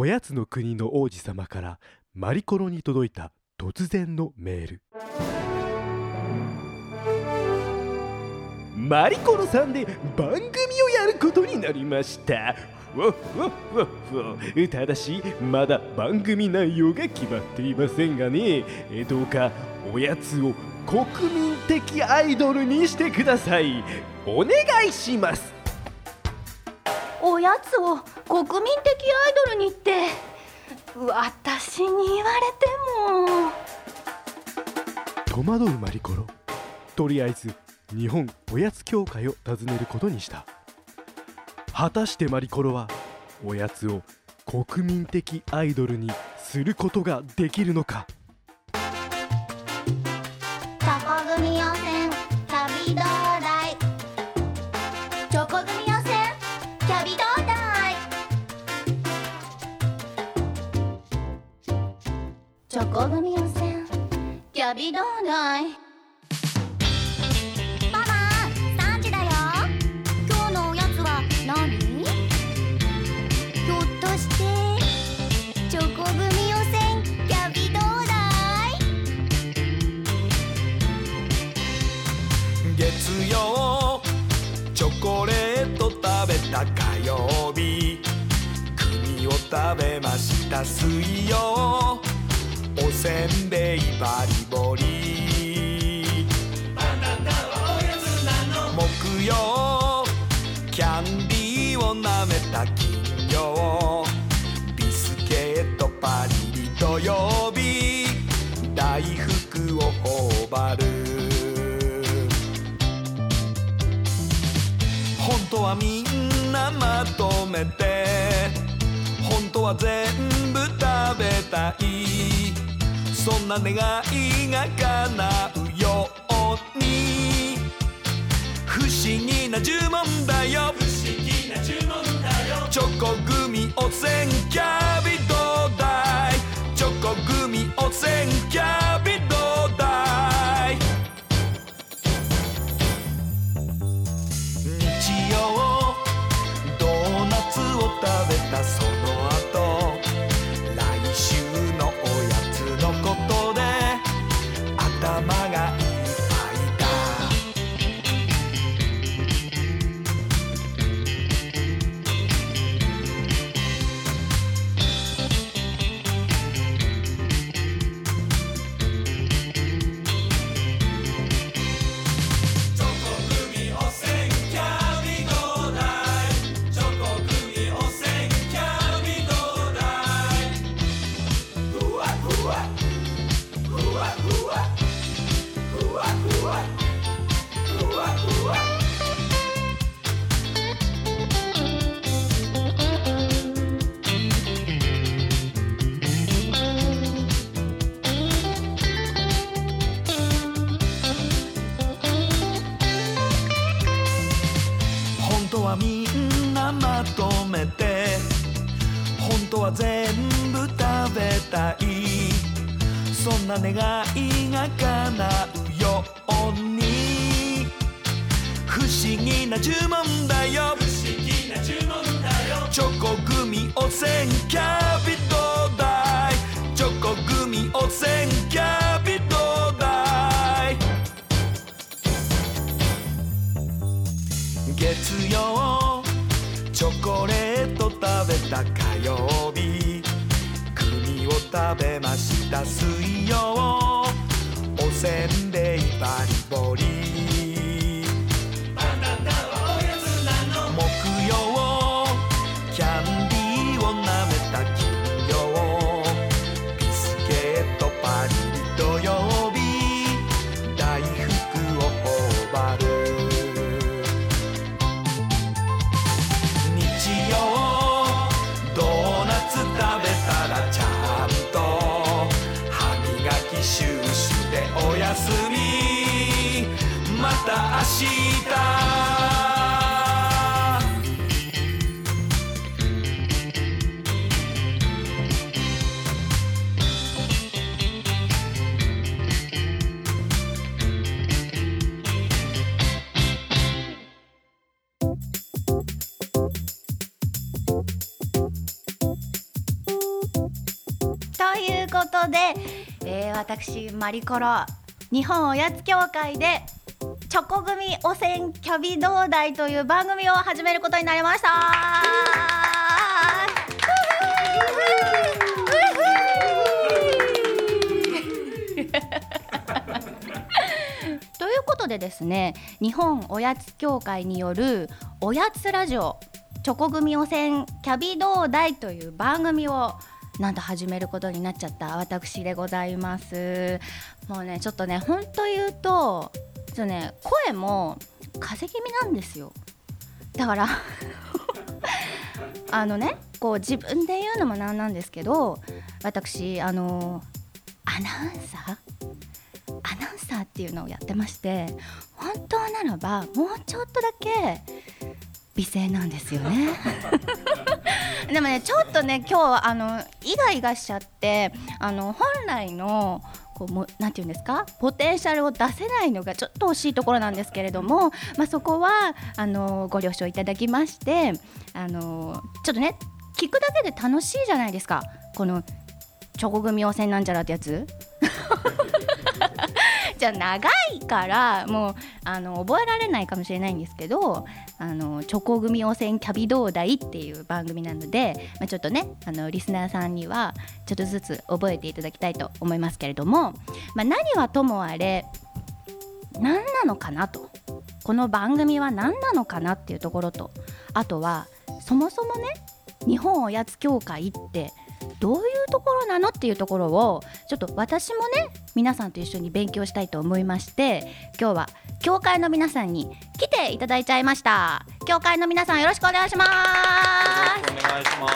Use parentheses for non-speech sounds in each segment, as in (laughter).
おやつの国の王子様からマリコロに届いた突然のメール。マリコロさんで番組をやることになりました。わふわふわふわ。ただしまだ番組内容が決まっていませんがね。どうかおやつを国民的アイドルにしてください。お願いします。おやつを国民的アイドルにって。私に言われても。戸惑うマリコロ。とりあえず日本おやつ協会を訪ねることにした。果たしてマリコロはおやつを国民的アイドルにすることができるのか。チョコ組温泉キャビドーナイママ3時だよ。今日のおやつは何？ひょっとしてチョコ組予選キャビどうだい？月曜チョコレート食べた火曜日。国を食べました水曜。せんべいバリボリバナナはおやつなの木曜キャンディーをなめた金曜ビスケットパリリ土曜日大福を頬張る。本当はみんなまとめて本当は全部食べたい。そんな願いが叶うように。不思議な呪文だよ。不思議な呪文だよチョコグミおせんキャビどうだいチョコグミおせんキャビべことで、えー私マリコロ日本おやつ協会でチョコ組汚染キャビ同大という番組を始めることになりました。(laughs) ということでですね日本おやつ協会によるおやつラジオチョコ組汚染キャビ同大という番組をなんと始めることになっちゃった私でございます。もうねちょっとね本当言うとちょっとね声も風邪気味なんですよ。だから (laughs) あのねこう自分で言うのもなんなんですけど私あのアナウンサー？アナウンサーっていうのをやってまして本当ならばもうちょっとだけ美声なんですよね。(laughs) でもねちょっとね今日あのイガイガしちゃってあの本来のこうもなんていうんですかポテンシャルを出せないのがちょっと惜しいところなんですけれども、まあ、そこはあのご了承いただきましてあのちょっとね聞くだけで楽しいじゃないですか。このチョコ組汚染なんちゃらってやつ。(laughs) じゃあ長いからもうあの覚えられないかもしれないんですけどあのチョコ組汚染キャビ同大っていう番組なので、まあ、ちょっとねあのリスナーさんにはちょっとずつ覚えていただきたいと思いますけれども、まあ、何はともあれ何なのかなと。この番組は何なのかなっていうところとあとはそもそもね日本おやつ協会ってどういうところなのっていうところをちょっと私もね皆さんと一緒に勉強したいと思いまして今日は協会の皆さんに来ていただいちゃいました協会の皆さんよろしくお願いしますお願いします。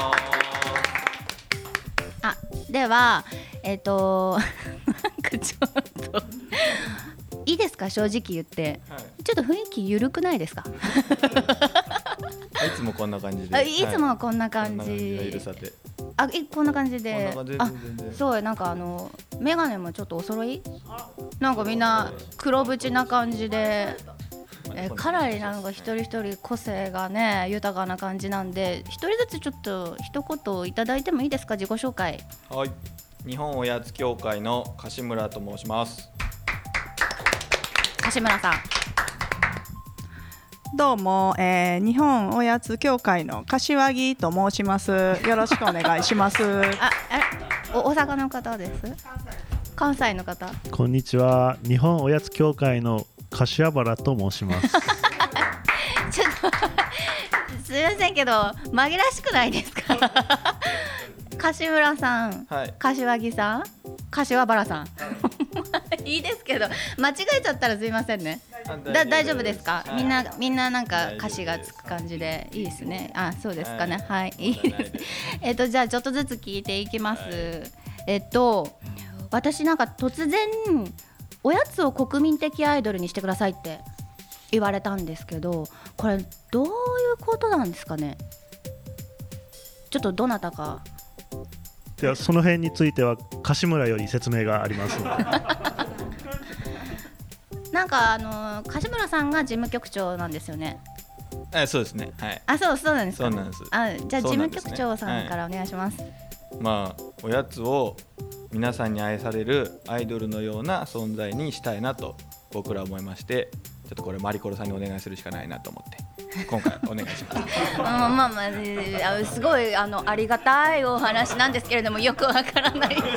あではえっ、と (laughs) なんかちょっといいですか？正直言ってはい。ちょっと雰囲気緩くないですか？(laughs) いつもこんな感じで。あいつもはこんなこ感じで許じさて。あいこんな感じで。あそうなんかあのメガネもちょっとお揃い？なんかみんな黒縁な感じでえーかなりなんか一人一人個性がね豊かな感じなんで一人ずつちょっと一言いただいてもいいですか？自己紹介。はい。日本おやつ協会の柏村と申します。柏村さんどうも、えー日本おやつ協会の柏木と申します。よろしくお願いします。ああれお大阪の方です？関西の方？こんにちは。日本おやつ協会の柏原と申します。(laughs) ちょっとすいませんけど紛らしくないですか？(laughs) 柏村さんはい。柏木さん柏原さんいいですけど間違えちゃったらすいませんね。だ大丈夫ですか、はい。みんなみんななんか歌詞がつく感じでいいですね。あそうですかね。ははい、い、いです。(laughs) えっとじゃあちょっとずつ聞いていきます、えっと私なんか突然おやつを国民的アイドルにしてくださいって言われたんですけどこれどういうことなんですかね？ちょっとどなたか。ではその辺については柏村より説明があります。(laughs) なんかあの柏村さんが事務局長なんですよね。え、そうですね。はい。あそうそうなんですか。そうなんです。あじゃあ事務局長さんからお願いします、まあおやつを皆さんに愛されるアイドルのような存在にしたいなと僕ら思いまして、ちょっとこれマリコロさんにお願いするしかないなと思って今回お願いします。うんまあまあえーあすごいあのありがたいお話なんですけれどもよくわからないっていう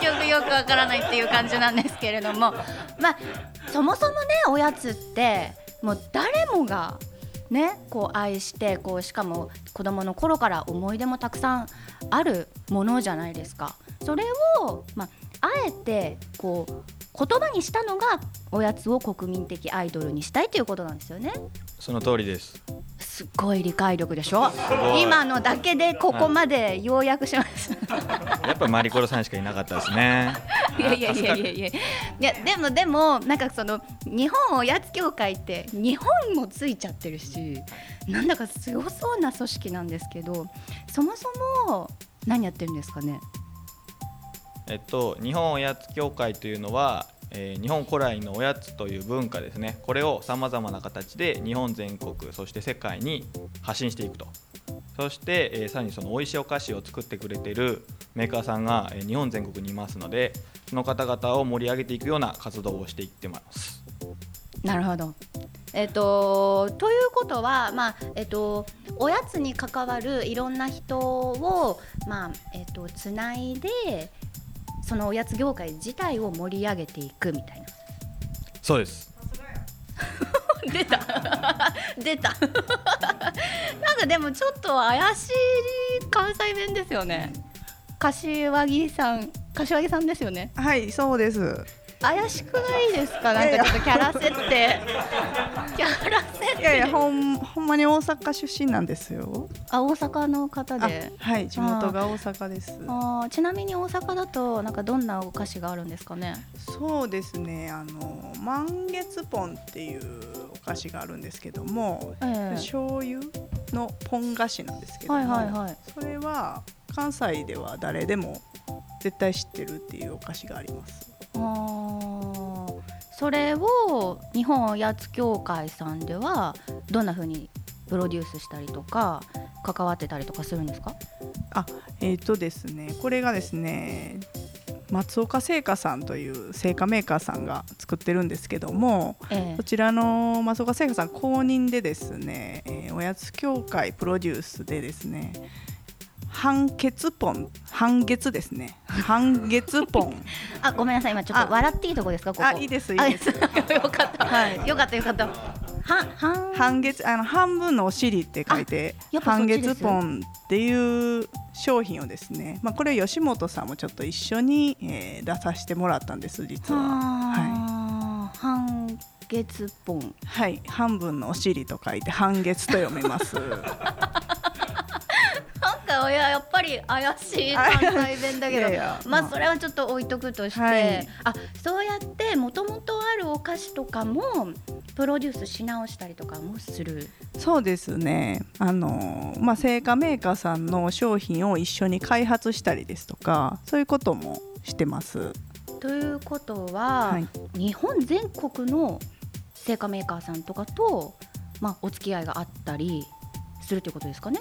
結局よくわからないっていう感じなんですけれどもまあそもそもねおやつってもう誰もがねこう愛してこうしかも子供の頃から思い出もたくさんあるものじゃないですか。それをまああえてこう言葉にしたのがおやつを国民的アイドルにしたいということなんですよね。その通りです。すっごい理解力でしょ？今のだけでここまで要約しました、やっぱりマリコロさんしかいなかったですね。(laughs) いやいやいやいやいや。いやでもでもなんかその日本おやつ協会って日本もついちゃってるしなんだかすごそうな組織なんですけどそもそも何やってるんですかね？えっと、日本おやつ協会というのは、えー日本古来のおやつという文化ですねこれをさまざまな形で日本全国そして世界に発信していくとそして、えーさらにその美味しいお菓子を作ってくれてるメーカーさんがえー日本全国にいますのでその方々を盛り上げていくような活動をしていってます。なるほど。えっ、とということはまあえっ、とおやつに関わるいろんな人をまあえっ、とつないでそのおやつ業界自体を盛り上げていくみたいな。そうです。(laughs) 出た。(laughs) 出た。(laughs) なんかでもちょっと怪しい関西弁ですよね。柏木さん柏木さんですよね。はいそうです怪しくないですか？なんかちょっとキャラ設定。キャラ設定。いやいやほんほんまに大阪出身なんですよ。あ大阪の方あではい地元が大阪です。あーちなみに大阪だとなんかどんなお菓子があるんですかね？そうですね。あの満月ポンっていうお菓子があるんですけども、ええ。醤油のポン菓子なんですけども、はいはいはい。それは関西では誰でも絶対知ってるっていうお菓子がありますあー。それを日本おやつ協会さんではどんな風にプロデュースしたりとか関わってたりとかするんですか？あえっ、とですねこれがですね松岡製菓さんという製菓メーカーさんが作ってるんですけどもえこちらの松岡製菓さん公認でですね、えーおやつ協会プロデュースでですね半月ポン。半月ですね。半月ポン。(laughs) あごめんなさい。今ちょっとあ。笑っていいとこですか？ここ。あいいですいいあです。(laughs) よかった、はい。よかったよかった。はは半月あの半分のお尻って書いて半月ポンっていう商品をですね、まあ、これ吉本さんもちょっと一緒に、えー出させてもらったんです実は。はは半月ポン。い、はい、半分のお尻と書いて半月と読みます。(laughs) かいややっぱり怪しい関西弁だけどいやまあ。それはちょっと置いとくとして、はい。あそうやってもともとあるお菓子とかもプロデュースし直したりとかもする。そうですね。あの、まあ、製菓メーカーさんの商品を一緒に開発したりですとかそういうこともしてます。ということは、はい。日本全国の製菓メーカーさんとかと、まあ、お付き合いがあったりするということですかね？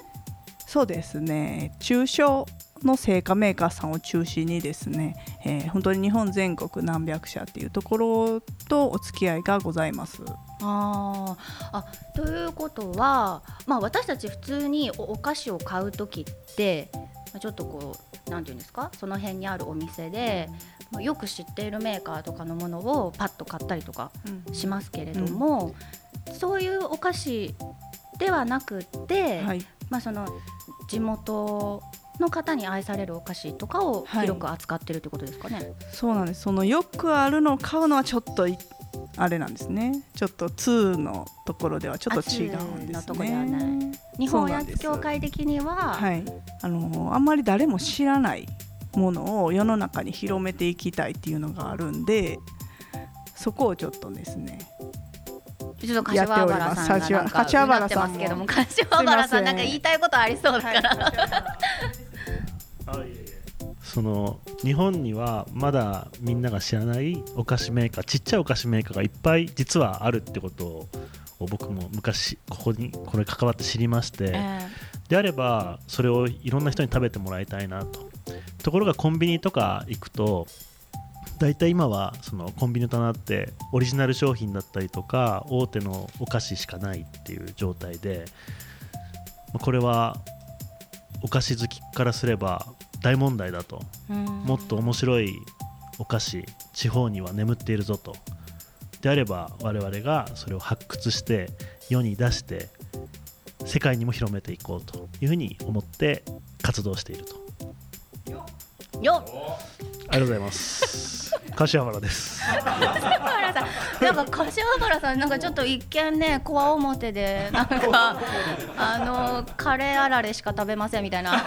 そうですね。中小の製菓メーカーさんを中心にですね、えー本当に日本全国何百社っていうところとお付き合いがございます。あー。あということは、まあ、私たち普通におお菓子を買う時ってまあちょっとこうなんていうんですか？その辺にあるお店で、まあよく知っているメーカーとかのものをパッと買ったりとかしますけれども、そういうお菓子ではなくって、はい、まあ、その地元の方に愛されるお菓子とかをはい。広く扱ってるってことですかね。そうなんです。そのよくあるのを買うのはちょっといあれなんですね。ちょっと2のところではちょっと違うんですね。あ2のとこではない。日本おやつ協会的には、はい。あのあんまり誰も知らないものを世の中に広めていきたいっていうのがあるんでそこをちょっとですねちょっと柏原さんがなんか柏原さんも。ますけども。柏原さんなんか言いたいことありそうだから、そ。の日本にはまだみんなが知らないお菓子メーカーちっちゃいお菓子メーカーがいっぱい実はあるってことを僕も昔ここにこれ関わって知りまして、え。であればそれをいろんな人に食べてもらいたいなと。ところがコンビニとか行くと大体今はそのコンビニの棚ってオリジナル商品だったりとか大手のお菓子しかないっていう状態でまあこれはお菓子好きからすれば大問題だと。もっと面白いお菓子地方には眠っているぞと。であれば我々がそれを発掘して世に出して世界にも広めていこうというふうに思って活動しているとよっ。ありがとうございます。柏原です。(laughs) 柏原さんなんか柏原さんなんかちょっと一見ねこわ表でなんか (laughs) あのカレーあられしか食べませんみたいな (laughs) なん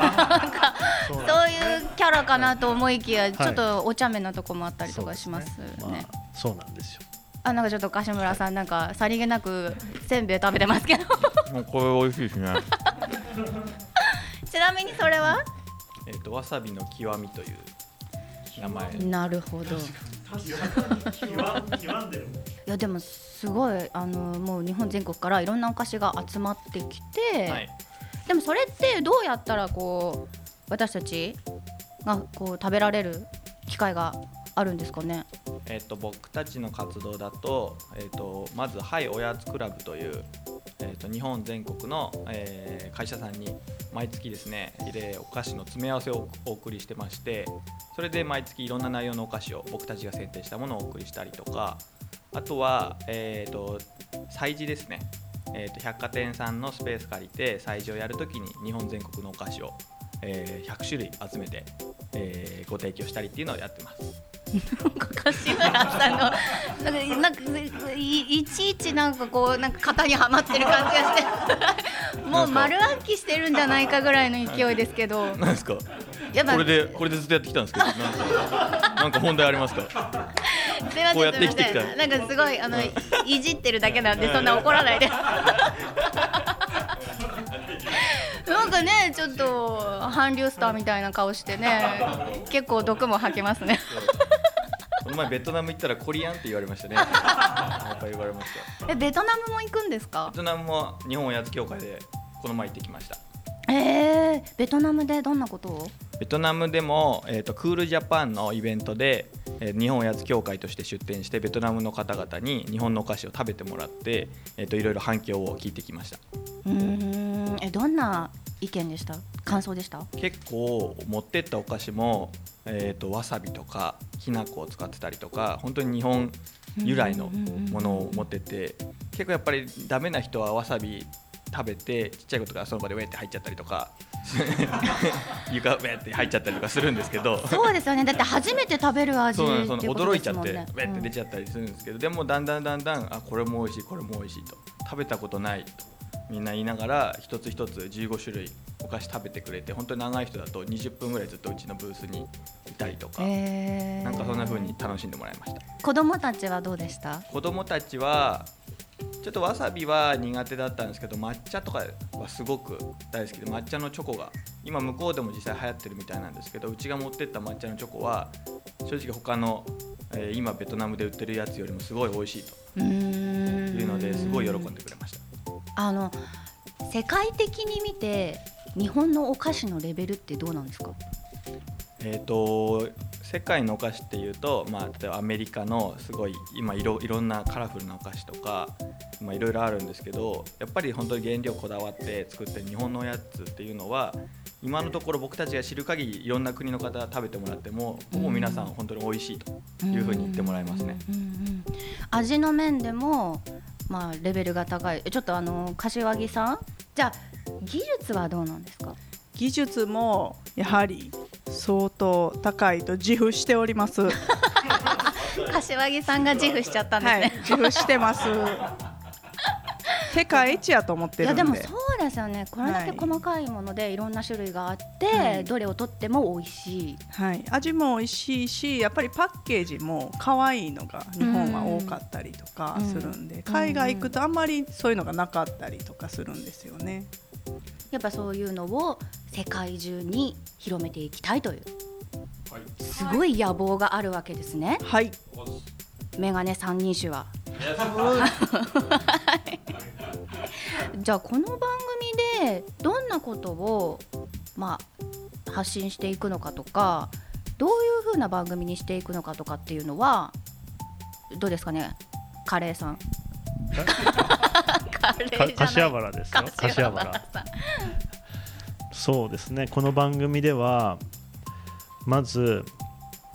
かそういうキャラかなと思いきやちょっとお茶目なとこもあったりとかしますね。まあそうなんですよ。あなんかちょっと柏村さんなんかさりげなくせんべい食べてますけど。もうこれ美味しいですね。ちなみにそれは？えっとわさびの極みという名前。なるほどいやでもすごいあのもう日本全国からいろんなお菓子が集まってきて、はい。でもそれってどうやったらこう私たちがこう食べられる機会があるんですかね？えっと僕たちの活動だと,、えっとまず「はいおやつクラブ」という、えっと日本全国の、えー会社さんに毎月ですねでお菓子の詰め合わせをお送りしてましてそれで毎月いろんな内容のお菓子を僕たちが選定したものをお送りしたりとかあとは、えっと催事ですね、えっと百貨店さんのスペース借りて催事をやるときに日本全国のお菓子を、えー100種類集めて、えーご提供したりっていうのをやってます。柏原さんのなんかなんかいいちいちなんかこうなんか型にはまってる感じがして (laughs) もう丸暗記してるんじゃないかぐらいの勢いですけど。なんですか？やこれでこれでずっとやってきたんですけど (laughs) なんか？なんか問題ありますか？すいませんこうやって生きてきた。すいません。なんかすごいあのい。じってるだけなんでそんな怒らないで。(laughs) なんかねちょっと韓流スターみたいな顔してね結構毒も吐けますねこの前ベトナム行ったらコリアンって言われましたね。やっぱ言われました。えベトナムも行くんですか？ベトナムも日本おやつ協会でこの前行ってきました。えー、ベトナムでどんなことを？ベトナムでも、えー、とクールジャパンのイベントで、えー日本おやつ協会として出展してベトナムの方々に日本のお菓子を食べてもらって、えー、といろいろ反響を聞いてきました。うーんえどんな意見でした？感想でした？結構持ってったお菓子も、えー、とわさびとかきな粉を使ってたりとか本当に日本由来のものを持ってて結構やっぱりダメな人はわさび食べてちっちゃい子とかその場でウェって入っちゃったりとか (laughs) 床ウェって入っちゃったりとかするんですけど。そうですよね。だって初めて食べる味そうなんっていうことです。その驚いちゃってウェって出ちゃったりするんですけど、でもだんだんだんだんあこれも美味しいこれも美味しいと。食べたことないとみんな言いながら一つ一つ15種類お菓子食べてくれて本当に長い人だと20分ぐらいずっとうちのブースにいたりとか、えー。なんかそんな風に楽しんでもらいました。子供たちはどうでした？子供たちはちょっとわさびは苦手だったんですけど抹茶とかはすごく大好きで抹茶のチョコが今向こうでも実際流行ってるみたいなんですけどうちが持ってった抹茶のチョコは正直他の、えー今ベトナムで売ってるやつよりもすごい美味しいと。いうのですごい喜んでくれましたあの世界的に見て日本のお菓子のレベルってどうなんですか？えー、と世界のお菓子っていうと、まあ、例えばアメリカのすごい今いろいろんなカラフルなお菓子とか、まあ、いろいろあるんですけどやっぱり本当に原料こだわって作ってる日本のおやつっていうのは今のところ僕たちが知る限りいろんな国の方食べてもらってもほぼ皆さん本当に美味しいというふうに言ってもらえますね。味の面でもまあレベルが高いちょっとあの柏木さん？じゃあ技術はどうなんですか？技術もやはり相当高いと自負しております。は (laughs) 柏木さんが自負しちゃったんですいね、、自負してます。(laughs) 世界一やと思ってい、るんで。やでもそうですよね。これだけ細かいものでいろんな種類があって、はい。どれをとっても美味しい。はい、味も美味しいしやっぱりパッケージも可愛いのが日本は多かったりとかするんで、海外行くとあんまりそういうのがなかったりとかするんですよね。やっぱそういうのを世界中に広めていきたいという、すごい野望があるわけですね。はい、メガネ三人種は。(laughs) じゃあこの番組でどんなことをまあ発信していくのかとかどういう風な番組にしていくのかとかっていうのはどうですかね？カレーさん。(laughs) 柏原ですよ。柏原さん。そうですね。この番組ではまず、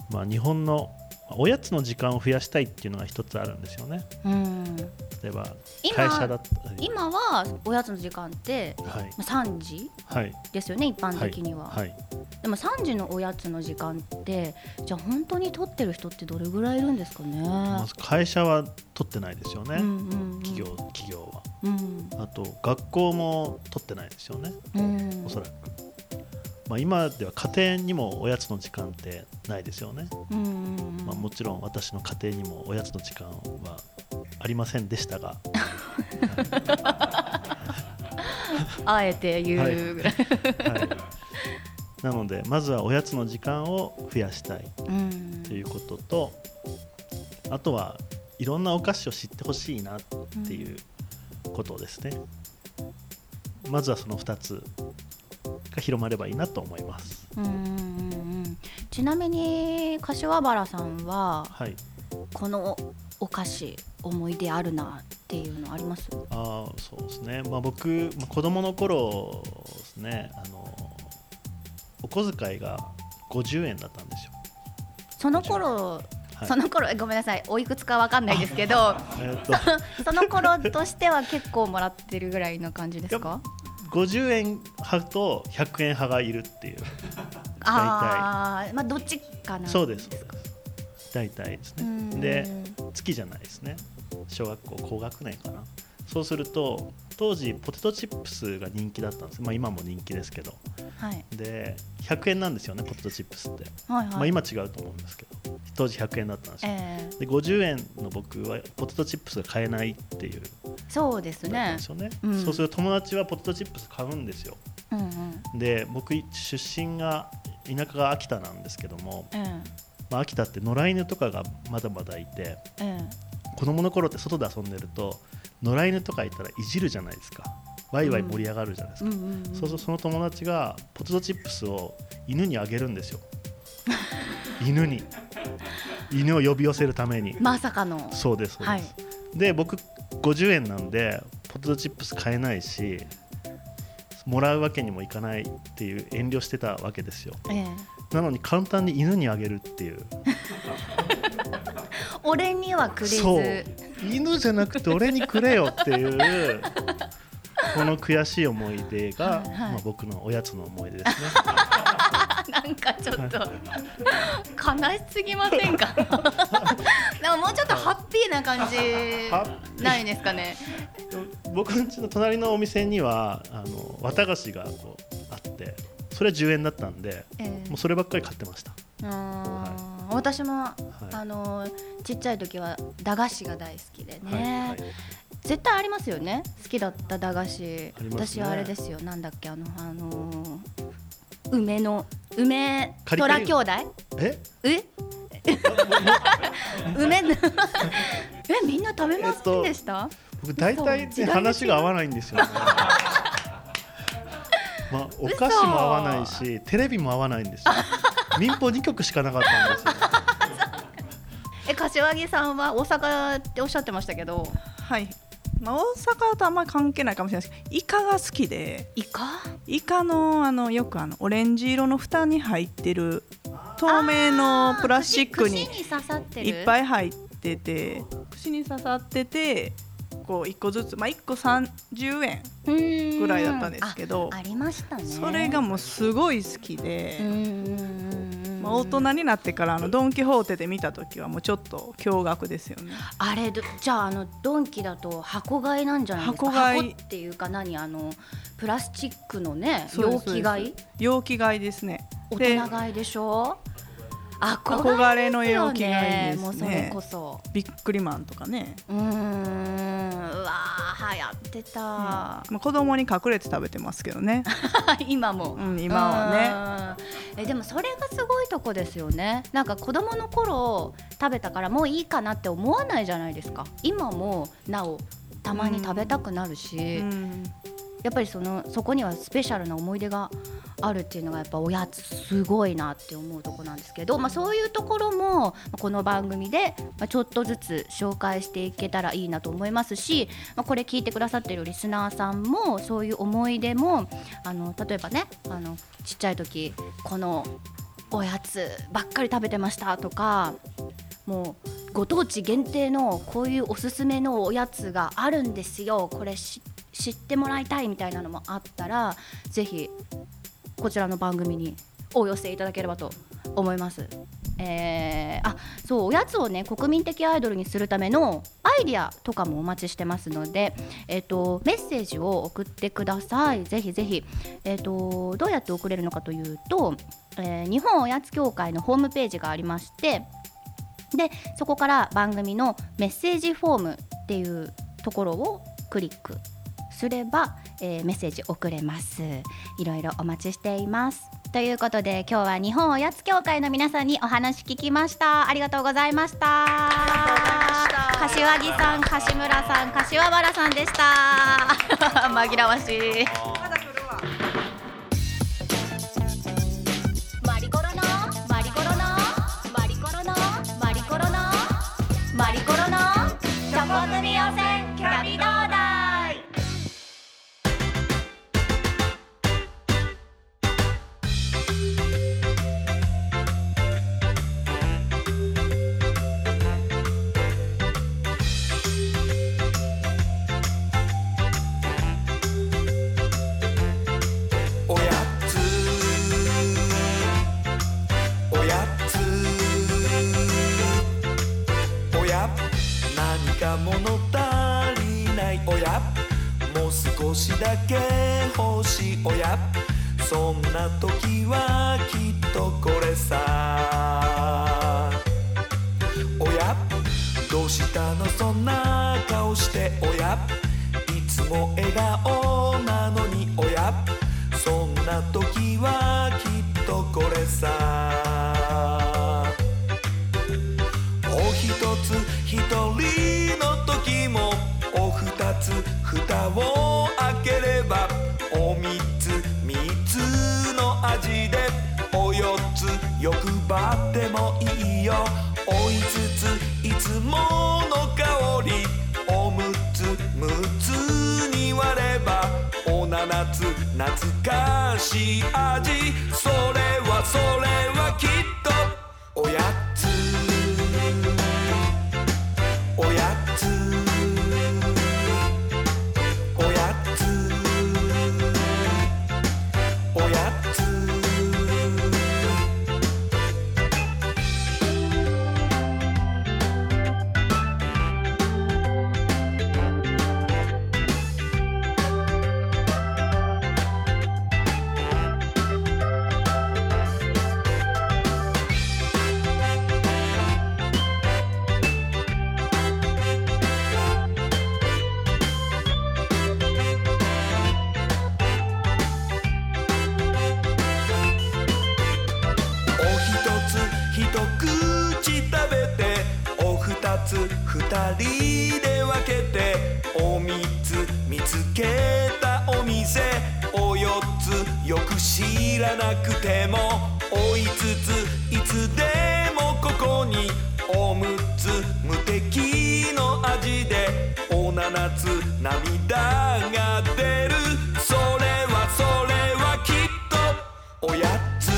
まあ、日本のおやつの時間を増やしたいっていうのが一つあるんですよね。うん。例えば今会社だ今はおやつの時間ってはい。まあ3時はい。ですよね一般的には、はい。でも3時のおやつの時間ってじゃあ本当に取ってる人ってどれぐらいいるんですかね、まず会社は取ってないですよね、うんうんうん。企業企業は。うん。あと学校も取ってないですよね。うん。おそらく、まあ、今では家庭にもおやつの時間ってないですよね、まあ、もちろん私の家庭にもおやつの時間はありませんでしたが。(laughs) あえて言うぐらい、はい、なのでまずはおやつの時間を増やしたい。うん。ということとあとはいろんなお菓子を知ってほしいなっていうことですね、まずはその2つが広まればいいなと思います。うんちなみに柏原さんははい、このお菓子思い出あるなっていうのあります？あーそうですね、まあ、僕、まあ、子供の頃ですね。あのお小遣いが50円だったんですよ。その頃、はい。その頃えごめんなさい。おいくつかわかんないですけど。(laughs) え (laughs) その頃としては結構もらってるぐらいの感じですか？50円派と100円派がいるっていう。(laughs) ああまあどっちかなそうです。大体ですね。うん。で月じゃないですね。小学校高学年かな。そうすると当時ポテトチップスが人気だったんです、まあ、今も人気ですけど。はい。で100円なんですよねポテトチップスって、はいはい、まあ、今違うと思うんですけど。当時100円だったんですよ。えで50円の僕はポテトチップスが買えないっていう。ーそうですね。ですよね。うん。そうすると友達はポテトチップス買うんですよ。うんうん。で僕出身が田舎が秋田なんですけども、え。まあ、秋田って野良犬とかがまだまだいて。ええ。子供の頃って外で遊んでると野良犬とかいたらいじるじゃないですか。ワイワイ盛り上がるじゃないですか、えうんうんうん。そうするとその友達がポテトチップスを犬にあげるんですよ。犬に。犬を呼び寄せるために。まさかの。そうですそうです、はい。で僕50円なんでポテトチップス買えないしもらうわけにもいかないっていう遠慮してたわけですよ。ええ。なのに簡単に犬にあげるっていう。(laughs) 俺にはくれず犬じゃなくて俺にくれよっていうこの悔しい思い出が、はいはい。まあ、僕のおやつの思い出ですね。なんかちょっと悲しすぎませんか？(laughs) でももうちょっとハッピーな感じはないですかね？僕ん家の隣のお店にはあの綿菓子がこうあってそれは10円だったんでええ。もうそればっかり買ってました私も、あのちっちゃい時は駄菓子が大好きでね、はいはい。絶対ありますよね。好きだった駄菓子、ね。私はあれですよ。なんだっけあのあのー梅の梅虎兄弟？え？え？(laughs) 梅の (laughs) えみんな食べませんでした、僕大体、ね、話が合わないんですよね。(laughs) まあお菓子も合わないしテレビも合わないんですよ。民放2局しかなかったんですよ。え柏木さんは大阪っておっしゃってましたけど。はい、まあ、大阪とあんまり関係ないかもしれないですけどイカが好きで。イカ？イカのあのよくあのオレンジ色の蓋に入ってる透明のプラスチックに串に刺さってる？いっぱい入ってて串に刺さっててこう1個ずつ、まあ、1個30円ぐぐらいだったんですけどありましたね。それがもうすごい好きで、まあ、大人になってからあのドン・キホーテで見た時はもうちょっと驚愕ですよね。あれどじゃああのドンキだと箱買いなんじゃないですか？箱買い。っていうか何？あのプラスチックのね容器買い？容器買いですね。大で人買いでしょ？憧憧れの容器買いですね。もうそれこそ。ビックリマンとかね、うーん。うわー流行ってた、まあ、子供に隠れて食べてますけどね。(laughs) 今も、うん今はね。えでもそれがすごいとこですよね。なんか子供の頃食べたからもういいかなって思わないじゃないですか。今もなおたまに食べたくなるし、うんやっぱりそのそこにはスペシャルな思い出があるっていうのがやっぱおやつすごいなって思うとこなんですけど、まあ、そういうところもこの番組でちょっとずつ紹介していけたらいいなと思いますし、まあ、これ聞いてくださってるリスナーさんもそういう思い出もあの例えばねあのちっちゃい時このおやつばっかり食べてましたとかもうご当地限定のこういうおすすめのおやつがあるんですよ。これ知ってもらいたいみたいなのもあったらぜひこちらの番組にお寄せいただければと思います。えーあそうおやつをね国民的アイドルにするためのアイディアとかもお待ちしてますので、えっとメッセージを送ってくださいぜひぜひ、えっとどうやって送れるのかというと、えー日本おやつ協会のホームページがありましてでそこから番組のメッセージフォームっていうところをクリックすれば、えーメッセージ送れます。いろいろお待ちしています。ということで今日は日本おやつ協会の皆さんにお話聞きました。ありがとうございました。柏木さん柏村さん柏原さんでした。(laughs) 紛らわしいうしたのそんな顔して親いつも笑顔なのに親そんな時はきっとこれさ。おひとつひとりの時もおふたつ蓋を開ければおみつみつの味でおよつ欲張ってもいいよ。おいつつつもの香りおむつむつに割ればおななつ懐かしい味それはそれはきっとおやつ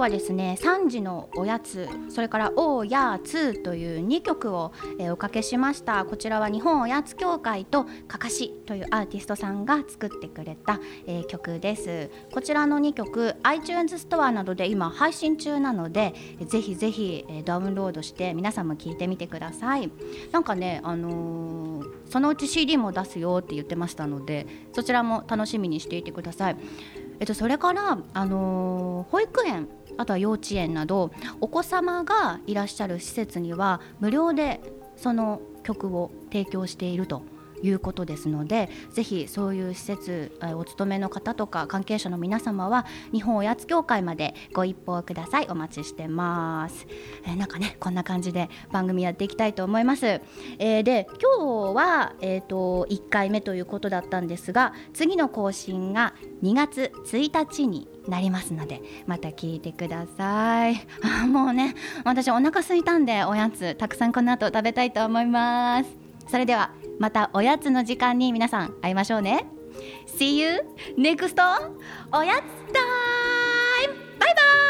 日はですね3時のおやつそれからおやつという2曲を、えーおかけしました。こちらは日本おやつ協会とかかしというアーティストさんが作ってくれた、えー曲です。こちらの2曲 iTunes ストアなどで今配信中なのでぜひぜひ、えーダウンロードして皆さんも聴いてみてください。なんかねあのそのうち CD も出すよって言ってましたのでそちらも楽しみにしていてください。えっと、それから、あのー保育園あとは幼稚園などお子様がいらっしゃる施設には無料でその曲を提供していると。いうことですのでぜひそういう施設えお勤めの方とか関係者の皆様は日本おやつ協会までご一報ください。お待ちしてます、えーなんかねこんな感じで番組やっていきたいと思います、えーで今日は、えー、と1回目ということだったんですが次の更新が2月1日になりますのでまた聞いてください。あもうね私お腹空いたんでおやつたくさんこの後食べたいと思います。それでは。またおやつの時間に皆さん会いましょうね。See you next おやつタイム。バイバイ